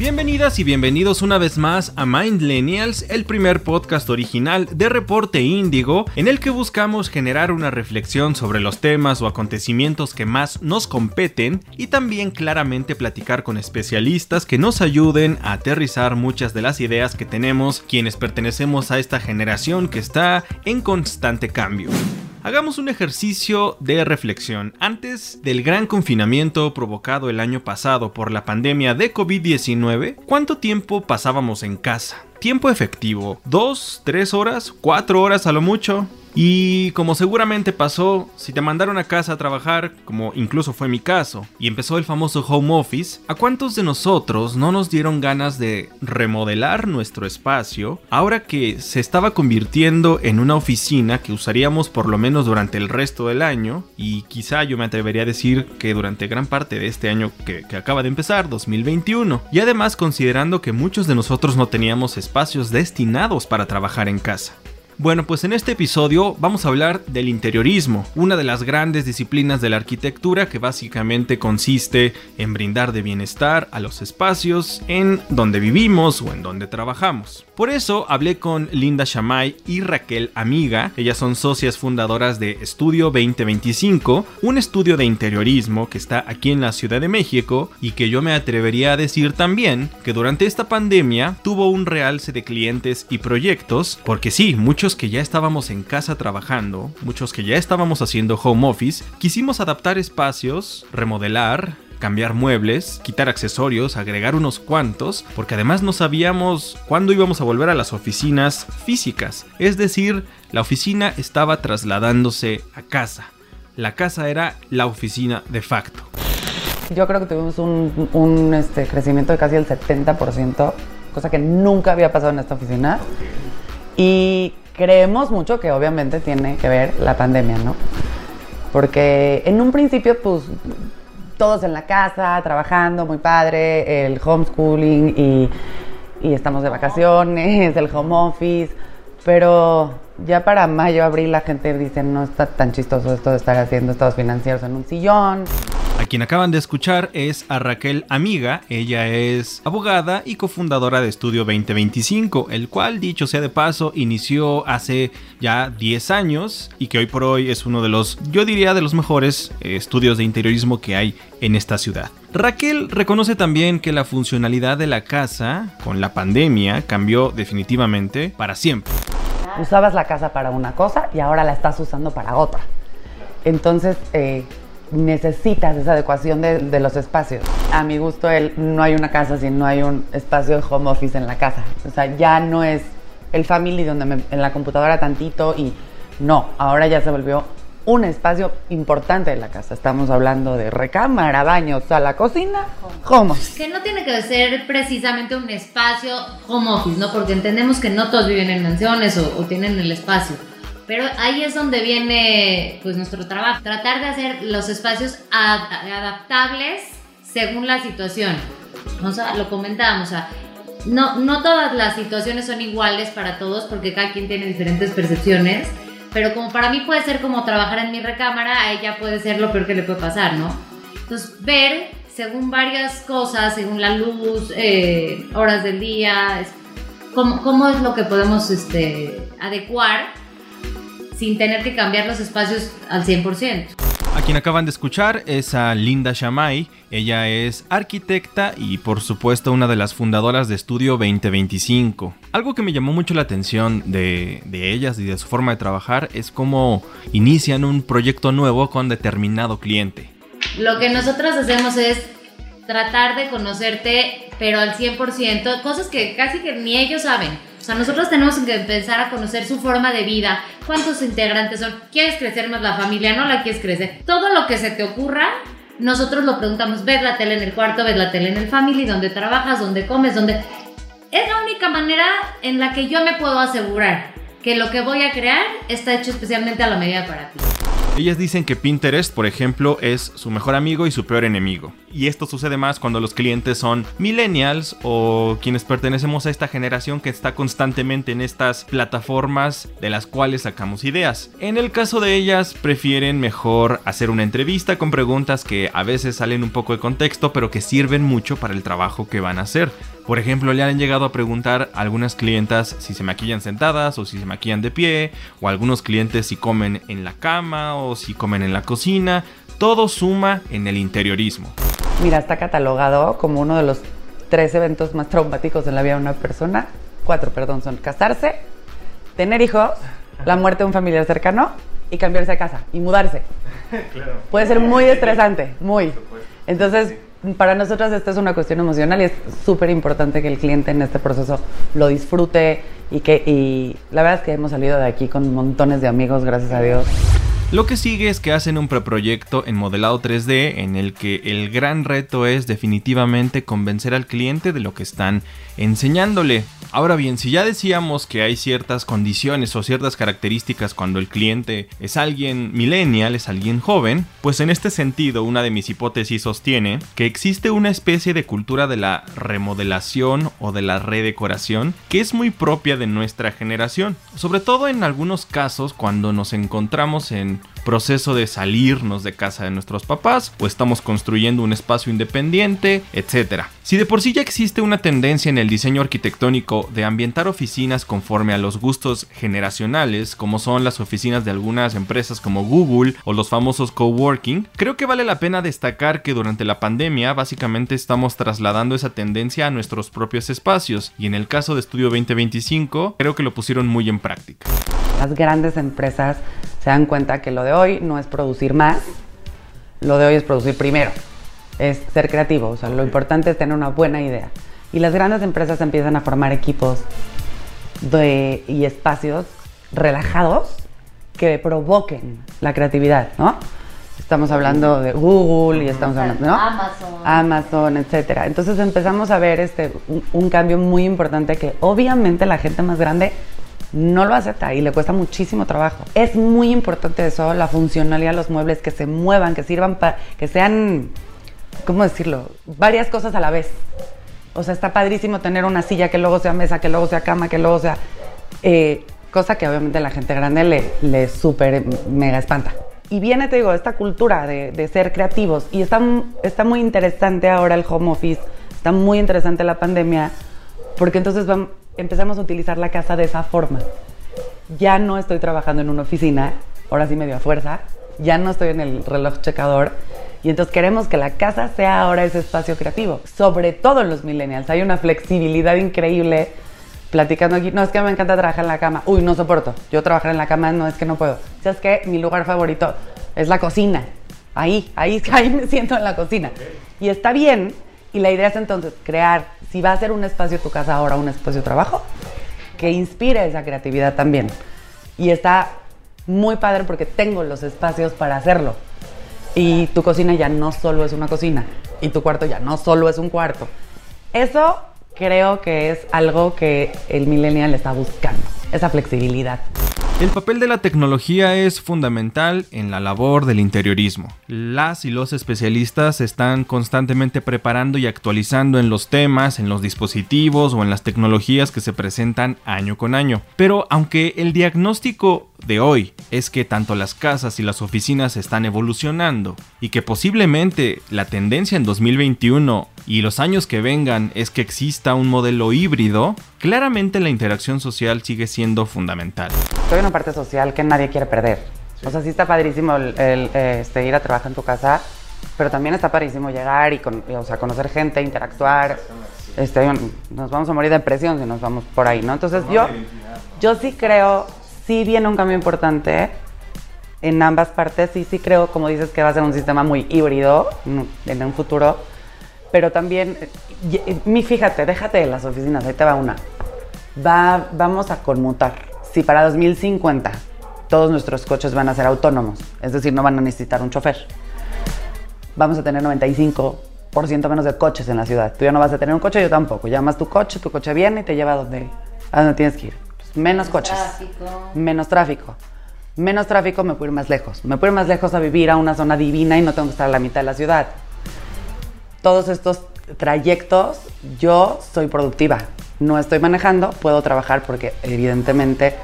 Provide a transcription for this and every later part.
Bienvenidas y bienvenidos una vez más a Mindlenials, el primer podcast original de Reporte Índigo, en el que buscamos generar una reflexión sobre los temas o acontecimientos que más nos competen y también claramente platicar con especialistas que nos ayuden a aterrizar muchas de las ideas que tenemos quienes pertenecemos a esta generación que está en constante cambio. Hagamos un ejercicio de reflexión. Antes del gran confinamiento provocado el año pasado por la pandemia de COVID-19, ¿cuánto tiempo pasábamos en casa? Tiempo efectivo, ¿dos, tres horas, cuatro horas a lo mucho? Y como seguramente pasó, si te mandaron a casa a trabajar, como incluso fue mi caso, y empezó el famoso home office, ¿a cuántos de nosotros no nos dieron ganas de remodelar nuestro espacio ahora que se estaba convirtiendo en una oficina que usaríamos por lo menos durante el resto del año? Y quizá yo me atrevería a decir que durante gran parte de este año que, acaba de empezar, 2021. Y además considerando que muchos de nosotros no teníamos espacios destinados para trabajar en casa. Bueno, pues en este episodio vamos a hablar del interiorismo, una de las grandes disciplinas de la arquitectura que básicamente consiste en brindar de bienestar a los espacios en donde vivimos o en donde trabajamos. Por eso hablé con Linda Shamay y Raquel Amiga, ellas son socias fundadoras de Estudio 2025, un estudio de interiorismo que está aquí en la Ciudad de México y que yo me atrevería a decir también que durante esta pandemia tuvo un realce de clientes y proyectos, porque sí, muchos que ya estábamos en casa trabajando, muchos que ya estábamos haciendo home office, quisimos adaptar espacios, remodelar, cambiar muebles, quitar accesorios, agregar unos cuantos, porque además no sabíamos cuándo íbamos a volver a las oficinas físicas. Es decir, la oficina estaba trasladándose a casa. La casa era la oficina de facto. Yo creo que tuvimos un, este, crecimiento de casi el 70%, cosa que nunca había pasado en esta oficina. Y creemos mucho que obviamente tiene que ver la pandemia, ¿no? Porque en un principio, pues, todos en la casa, trabajando, muy padre, el homeschooling y, y estamos de vacaciones, el home office, pero ya para mayo, abril la gente dice, no está tan chistoso esto de estar haciendo estados financieros en un sillón. A quien acaban de escuchar es a Raquel Amiga, ella es abogada y cofundadora de Estudio 2025, el cual, dicho sea de paso, inició hace ya 10 años y que hoy por hoy es uno de los, yo diría, de los mejores eh, estudios de interiorismo que hay en esta ciudad. Raquel reconoce también que la funcionalidad de la casa con la pandemia cambió definitivamente para siempre. Usabas la casa para una cosa y ahora la estás usando para otra. Entonces, eh, necesitas esa adecuación de, los espacios. A mi gusto, el, no hay una casa si no hay un espacio de home office en la casa. O sea, ya no es el family donde me, en la computadora tantito y no, ahora ya se volvió un espacio importante de la casa. Estamos hablando de recámara, baño, sala, cocina, home. Que no tiene que ser precisamente un espacio home office, ¿no? Porque entendemos que no todos viven en mansiones o tienen el espacio pero ahí es donde viene pues nuestro trabajo, tratar de hacer los espacios adaptables según la situación. O sea, lo comentábamos, o sea, no, no todas las situaciones son iguales para todos porque cada quien tiene diferentes percepciones, pero como para mí puede ser como trabajar en mi recámara, a ella puede ser lo peor que le puede pasar, ¿no? Entonces, ver según varias cosas, según la luz, eh, horas del día, cómo, cómo, es lo que podemos este, adecuar sin tener que cambiar los espacios al 100%. A quien acaban de escuchar es a Linda Shamay. Ella es arquitecta y por supuesto una de las fundadoras de Estudio 2025. Algo que me llamó mucho la atención de, de ellas y de su forma de trabajar es cómo inician un proyecto nuevo con determinado cliente. Lo que nosotros hacemos es tratar de conocerte, pero al 100%, cosas que casi que ni ellos saben o sea, nosotros tenemos que empezar a conocer su forma de vida, cuántos integrantes son, quieres crecer más la familia, no la quieres crecer. Todo lo que se te ocurra, nosotros lo preguntamos, ves la tele en el cuarto, ves la tele en el family, donde trabajas, donde comes, donde... Es la única manera en la que yo me puedo asegurar que lo que voy a crear está hecho especialmente a la medida para ti. Ellas dicen que Pinterest, por ejemplo, es su mejor amigo y su peor enemigo. Y esto sucede más cuando los clientes son millennials o quienes pertenecemos a esta generación que está constantemente en estas plataformas de las cuales sacamos ideas. En el caso de ellas, prefieren mejor hacer una entrevista con preguntas que a veces salen un poco de contexto, pero que sirven mucho para el trabajo que van a hacer. Por ejemplo, le han llegado a preguntar a algunas clientas si se maquillan sentadas o si se maquillan de pie, o algunos clientes si comen en la cama o si comen en la cocina. Todo suma en el interiorismo. Mira, está catalogado como uno de los tres eventos más traumáticos en la vida de una persona. Cuatro, perdón, son casarse, tener hijos, la muerte de un familiar cercano y cambiarse de casa y mudarse. Puede ser muy estresante, muy. Entonces, para nosotros esto es una cuestión emocional y es súper importante que el cliente en este proceso lo disfrute y que y la verdad es que hemos salido de aquí con montones de amigos, gracias a Dios. Lo que sigue es que hacen un preproyecto en modelado 3D en el que el gran reto es definitivamente convencer al cliente de lo que están enseñándole. Ahora bien, si ya decíamos que hay ciertas condiciones o ciertas características cuando el cliente es alguien millennial, es alguien joven, pues en este sentido una de mis hipótesis sostiene que existe una especie de cultura de la remodelación o de la redecoración que es muy propia de nuestra generación, sobre todo en algunos casos cuando nos encontramos en proceso de salirnos de casa de nuestros papás o estamos construyendo un espacio independiente, etc. Si de por sí ya existe una tendencia en el diseño arquitectónico de ambientar oficinas conforme a los gustos generacionales, como son las oficinas de algunas empresas como Google o los famosos coworking, creo que vale la pena destacar que durante la pandemia básicamente estamos trasladando esa tendencia a nuestros propios espacios y en el caso de Estudio 2025 creo que lo pusieron muy en práctica. Las grandes empresas se dan cuenta que lo de hoy no es producir más, lo de hoy es producir primero, es ser creativo, o sea, lo importante es tener una buena idea. Y las grandes empresas empiezan a formar equipos de, y espacios relajados que provoquen la creatividad, ¿no? Estamos hablando de Google y estamos hablando, ¿no? Amazon. Amazon, etcétera. Entonces empezamos a ver este, un, un cambio muy importante que obviamente la gente más grande no lo acepta y le cuesta muchísimo trabajo. Es muy importante eso, la funcionalidad de los muebles, que se muevan, que sirvan para, que sean, ¿cómo decirlo? Varias cosas a la vez. O sea, está padrísimo tener una silla que luego sea mesa, que luego sea cama, que luego sea... eh, cosa que obviamente la gente grande le, le súper mega espanta. Y viene, te digo, esta cultura de, de ser creativos. Y está, está muy interesante ahora el home office, está muy interesante la pandemia, porque entonces vam- empezamos a utilizar la casa de esa forma. Ya no estoy trabajando en una oficina, ahora sí medio a fuerza, ya no estoy en el reloj checador. Y entonces queremos que la casa sea ahora ese espacio creativo, sobre todo en los millennials. Hay una flexibilidad increíble platicando aquí, no es que me encanta trabajar en la cama, uy, no soporto, yo trabajar en la cama no es que no puedo. ¿Sabes qué? Mi lugar favorito es la cocina, ahí, ahí, ahí me siento en la cocina. Y está bien, y la idea es entonces crear, si va a ser un espacio tu casa ahora, un espacio de trabajo, que inspire esa creatividad también. Y está muy padre porque tengo los espacios para hacerlo. Y tu cocina ya no solo es una cocina, y tu cuarto ya no solo es un cuarto. Eso creo que es algo que el millennial está buscando, esa flexibilidad. El papel de la tecnología es fundamental en la labor del interiorismo. Las y los especialistas están constantemente preparando y actualizando en los temas, en los dispositivos o en las tecnologías que se presentan año con año. Pero aunque el diagnóstico de hoy es que tanto las casas y las oficinas están evolucionando y que posiblemente la tendencia en 2021 y los años que vengan es que exista un modelo híbrido, claramente la interacción social sigue siendo fundamental. Hay una parte social que nadie quiere perder. O sea, sí está padrísimo el, el, este, ir a trabajar en tu casa, pero también está padrísimo llegar y, con- y, o sea, conocer gente, interactuar. Este, nos vamos a morir de depresión si nos vamos por ahí, ¿no? Entonces yo, yo sí creo, sí viene un cambio importante en ambas partes. Sí, sí creo, como dices, que va a ser un sistema muy híbrido en un futuro. Pero también, mi, fíjate, déjate de las oficinas, ahí te va una. Va, vamos a conmutar. Si para 2050 todos nuestros coches van a ser autónomos, es decir, no van a necesitar un chofer, vamos a tener 95% menos de coches en la ciudad. Tú ya no vas a tener un coche, yo tampoco. Llamas tu coche, tu coche viene y te lleva a donde, a donde tienes que ir. Pues, menos coches. Tráfico. Menos tráfico. Menos tráfico, me puedo ir más lejos. Me puedo ir más lejos a vivir a una zona divina y no tengo que estar a la mitad de la ciudad. Todos estos trayectos, yo soy productiva. No estoy manejando, puedo trabajar porque evidentemente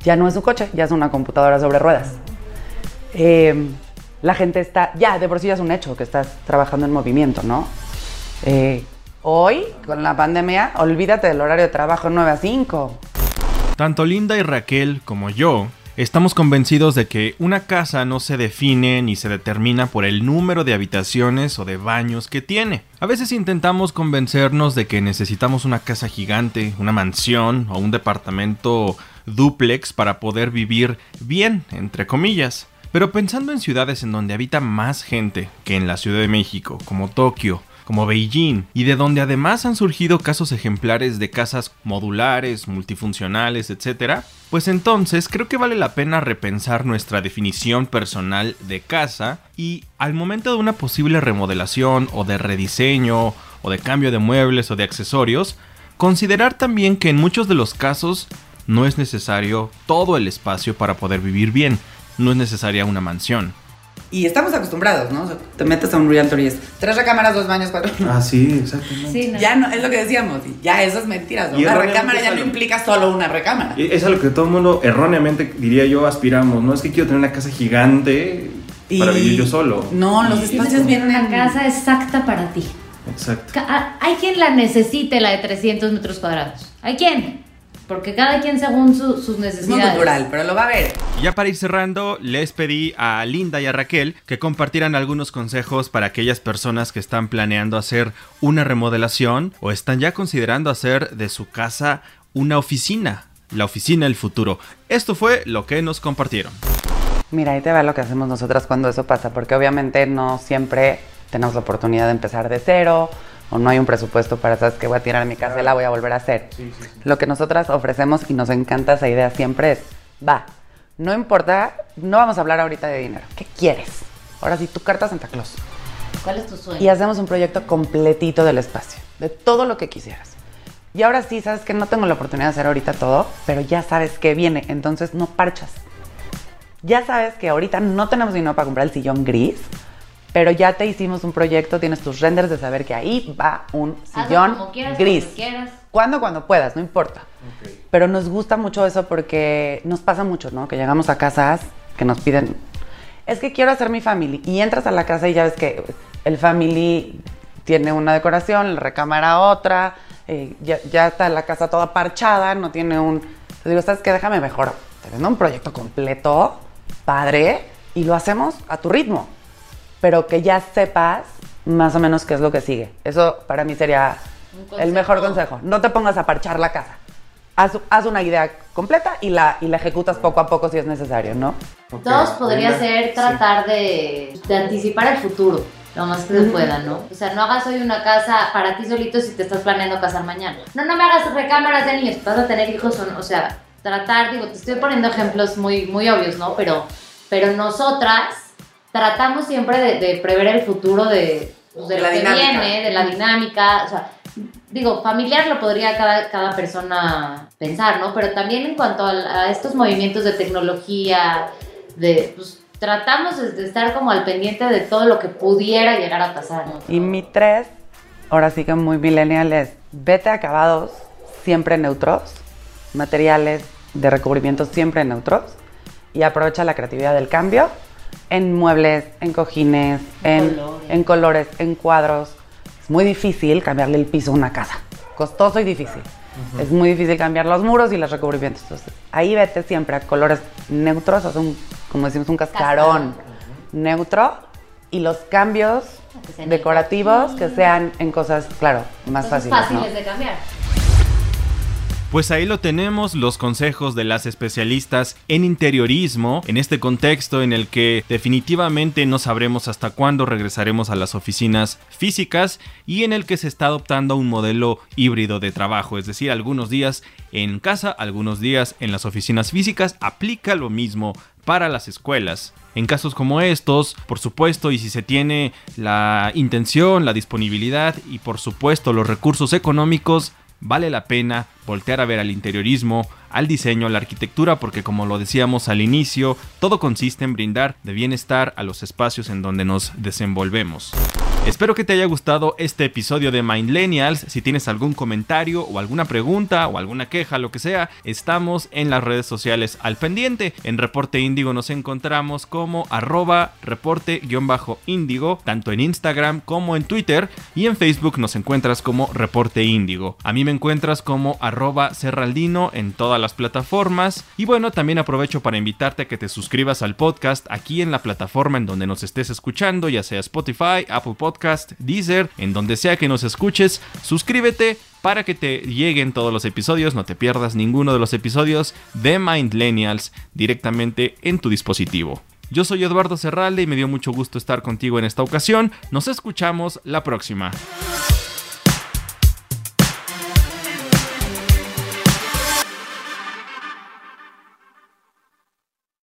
ya no es un coche, ya es una computadora sobre ruedas. Eh, la gente está, ya, de por sí ya es un hecho que estás trabajando en movimiento, ¿no? Eh, hoy, con la pandemia, olvídate del horario de trabajo 9 a 5. Tanto Linda y Raquel como yo Estamos convencidos de que una casa no se define ni se determina por el número de habitaciones o de baños que tiene. A veces intentamos convencernos de que necesitamos una casa gigante, una mansión o un departamento duplex para poder vivir bien, entre comillas. Pero pensando en ciudades en donde habita más gente que en la Ciudad de México, como Tokio, como Beijing, y de donde además han surgido casos ejemplares de casas modulares, multifuncionales, etc., pues entonces creo que vale la pena repensar nuestra definición personal de casa y al momento de una posible remodelación o de rediseño o de cambio de muebles o de accesorios, considerar también que en muchos de los casos no es necesario todo el espacio para poder vivir bien, no es necesaria una mansión. Y estamos acostumbrados, ¿no? O sea, te metes a un realtor y es tres recámaras, dos baños, cuatro. Ah, sí, exactamente. Sí, Ya no, es lo que decíamos, ya eso es mentira. ¿no? Una recámara ya no implica solo una recámara. Es a lo que todo el mundo erróneamente, diría yo, aspiramos, ¿no? Es que quiero tener una casa gigante para vivir yo solo. No, los espacios vienen. Una casa exacta para ti. Exacto. Hay quien la necesite, la de 300 metros cuadrados. Hay quien. Porque cada quien según sus necesidades. Muy natural, pero lo va a ver. Ya para ir cerrando, les pedí a Linda y a Raquel que compartieran algunos consejos para aquellas personas que están planeando hacer una remodelación o están ya considerando hacer de su casa una oficina, la oficina del futuro. Esto fue lo que nos compartieron. Mira, ahí te va lo que hacemos nosotras cuando eso pasa, porque obviamente no siempre tenemos la oportunidad de empezar de cero o no hay un presupuesto para, sabes que voy a tirar mi casa y la voy a volver a hacer. Lo que nosotras ofrecemos y nos encanta esa idea siempre es, va, no importa, no vamos a hablar ahorita de dinero. ¿Qué quieres? Ahora sí, tu carta Santa Claus. ¿Cuál es tu sueño? Y hacemos un proyecto completito del espacio, de todo lo que quisieras. Y ahora sí, sabes que no tengo la oportunidad de hacer ahorita todo, pero ya sabes que viene, entonces no parchas. Ya sabes que ahorita no tenemos dinero para comprar el sillón gris, pero ya te hicimos un proyecto, tienes tus renders de saber que ahí va un sillón gris. Cuando. Cuando puedas, no importa. Pero nos gusta mucho eso porque nos pasa mucho, ¿no? Que llegamos a casas que nos piden, es que quiero hacer mi family. Y entras a la casa y ya ves que el family tiene una decoración, la recámara otra, eh, ya, está la casa toda parchada, no tiene un... Te digo, ¿sabes qué? Déjame mejor. Te vendo un proyecto completo, padre, y lo hacemos a tu ritmo pero que ya sepas más o menos qué es lo que sigue. Eso para mí sería el mejor consejo. No te pongas a parchar la casa. Haz, una idea completa y la, y la ejecutas poco a poco si es necesario, ¿no? Dos podría ser tratar de, anticipar el futuro lo más que se pueda, ¿no? O sea, no hagas hoy una casa para ti solito si te estás planeando casar mañana. No, no me hagas recámaras de niños, vas a tener hijos, o, o sea, tratar, digo, te estoy poniendo ejemplos muy, muy obvios, ¿no? Pero, pero nosotras tratamos siempre de, prever el futuro de, pues, de, lo que viene, de la dinámica, o sea, digo, familiar lo podría cada, cada persona pensar, ¿no? Pero también en cuanto a, estos movimientos de tecnología, de, pues, tratamos de estar como al pendiente de todo lo que pudiera llegar a pasar, ¿no? Y mi tres, ahora sí que muy millennial es, vete acabados siempre neutros, materiales de recubrimiento siempre neutros y aprovecha la creatividad del cambio en muebles, en cojines, en colores. en cuadros. Es muy difícil cambiarle el piso a una casa. Costoso y difícil. Es muy difícil cambiar los muros y los recubrimientos. Entonces, ahí vete siempre a colores neutros, o un, como decimos, un cascarón neutro y los cambios decorativos que sean en cosas, claro, más fáciles. Fáciles de cambiar. Pues ahí lo tenemos, los consejos de las especialistas en interiorismo, en este contexto en el que definitivamente no sabremos hasta cuándo regresaremos a las oficinas físicas y en el que se está adoptando un modelo híbrido de trabajo, es decir, algunos días en casa, algunos días en las oficinas físicas, aplica lo mismo para las escuelas. En casos como estos, por supuesto, y si se tiene la intención, la disponibilidad y por supuesto los recursos económicos, vale la pena voltear a ver al interiorismo, al diseño, a la arquitectura, porque como lo decíamos al inicio, todo consiste en brindar de bienestar a los espacios en donde nos desenvolvemos. Espero que te haya gustado este episodio de Mindlenials. Si tienes algún comentario o alguna pregunta o alguna queja, lo que sea, estamos en las redes sociales al pendiente. En Reporte Índigo nos encontramos como arroba reporte-índigo, tanto en Instagram como en Twitter, y en Facebook nos encuentras como Reporte Índigo. A mí me encuentras como arroba serraldino en todas las plataformas. Y bueno, también aprovecho para invitarte a que te suscribas al podcast aquí en la plataforma en donde nos estés escuchando, ya sea Spotify, Apple Podcast, Deezer, en donde sea que nos escuches, suscríbete para que te lleguen todos los episodios, no te pierdas ninguno de los episodios de Mindlenials directamente en tu dispositivo. Yo soy Eduardo Serralde y me dio mucho gusto estar contigo en esta ocasión. Nos escuchamos la próxima.